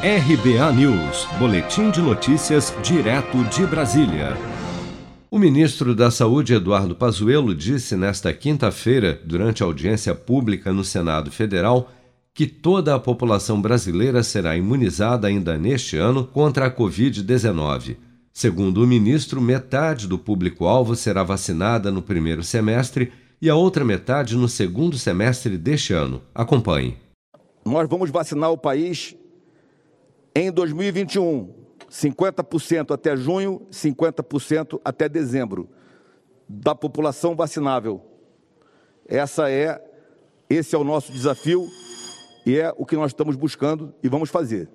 RBA News, Boletim de Notícias, direto de Brasília. O ministro da Saúde, Eduardo Pazuello, disse nesta quinta-feira, durante audiência pública no Senado Federal, que toda a população brasileira será imunizada ainda neste ano contra a Covid-19. Segundo o ministro, metade do público-alvo será vacinada no primeiro semestre e a outra metade no segundo semestre deste ano. Acompanhe. Nós vamos vacinar o país em 2021, 50% até junho, 50% até dezembro da população vacinável. Essa é esse é o nosso desafio e é o que nós estamos buscando e vamos fazer.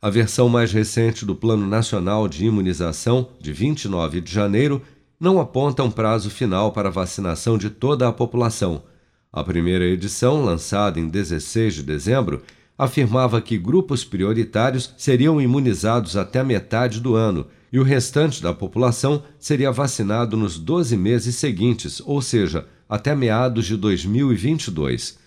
A versão mais recente do Plano Nacional de Imunização, de 29 de janeiro, não aponta um prazo final para a vacinação de toda a população. A primeira edição, lançada em 16 de dezembro, afirmava que grupos prioritários seriam imunizados até metade do ano e o restante da população seria vacinado nos 12 meses seguintes, ou seja, até meados de 2022.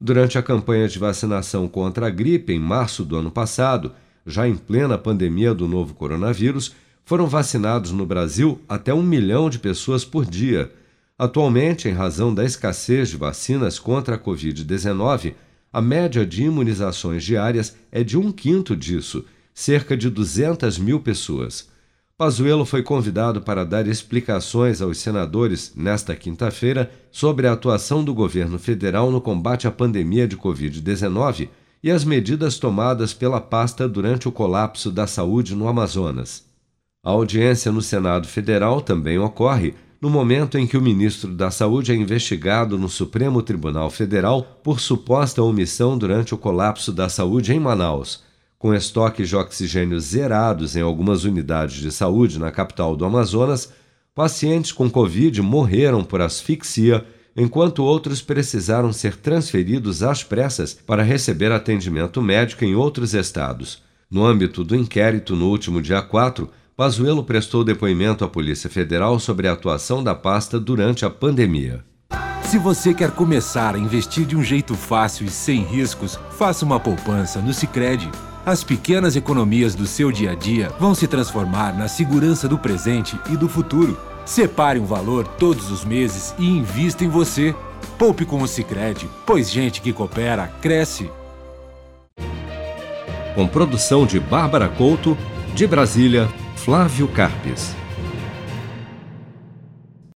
Durante a campanha de vacinação contra a gripe em março do ano passado, já em plena pandemia do novo coronavírus, foram vacinados no Brasil até um milhão de pessoas por dia. Atualmente, em razão da escassez de vacinas contra a Covid-19, a média de imunizações diárias é de um quinto disso, cerca de 200 mil pessoas. Pazuello foi convidado para dar explicações aos senadores nesta quinta-feira sobre a atuação do governo federal no combate à pandemia de Covid-19 e as medidas tomadas pela pasta durante o colapso da saúde no Amazonas. A audiência no Senado Federal também ocorre no momento em que o ministro da Saúde é investigado no Supremo Tribunal Federal por suposta omissão durante o colapso da saúde em Manaus. Com estoques de oxigênio zerados em algumas unidades de saúde na capital do Amazonas, pacientes com Covid morreram por asfixia, enquanto outros precisaram ser transferidos às pressas para receber atendimento médico em outros estados. No âmbito do inquérito, no último dia 4, Pazuello prestou depoimento à Polícia Federal sobre a atuação da pasta durante a pandemia. Se você quer começar a investir de um jeito fácil e sem riscos, faça uma poupança no Sicredi. As pequenas economias do seu dia a dia vão se transformar na segurança do presente e do futuro. Separe um valor todos os meses e invista em você. Poupe com o Sicredi, pois gente que coopera cresce. Com produção de Bárbara Couto, de Brasília, Flávio Carpes.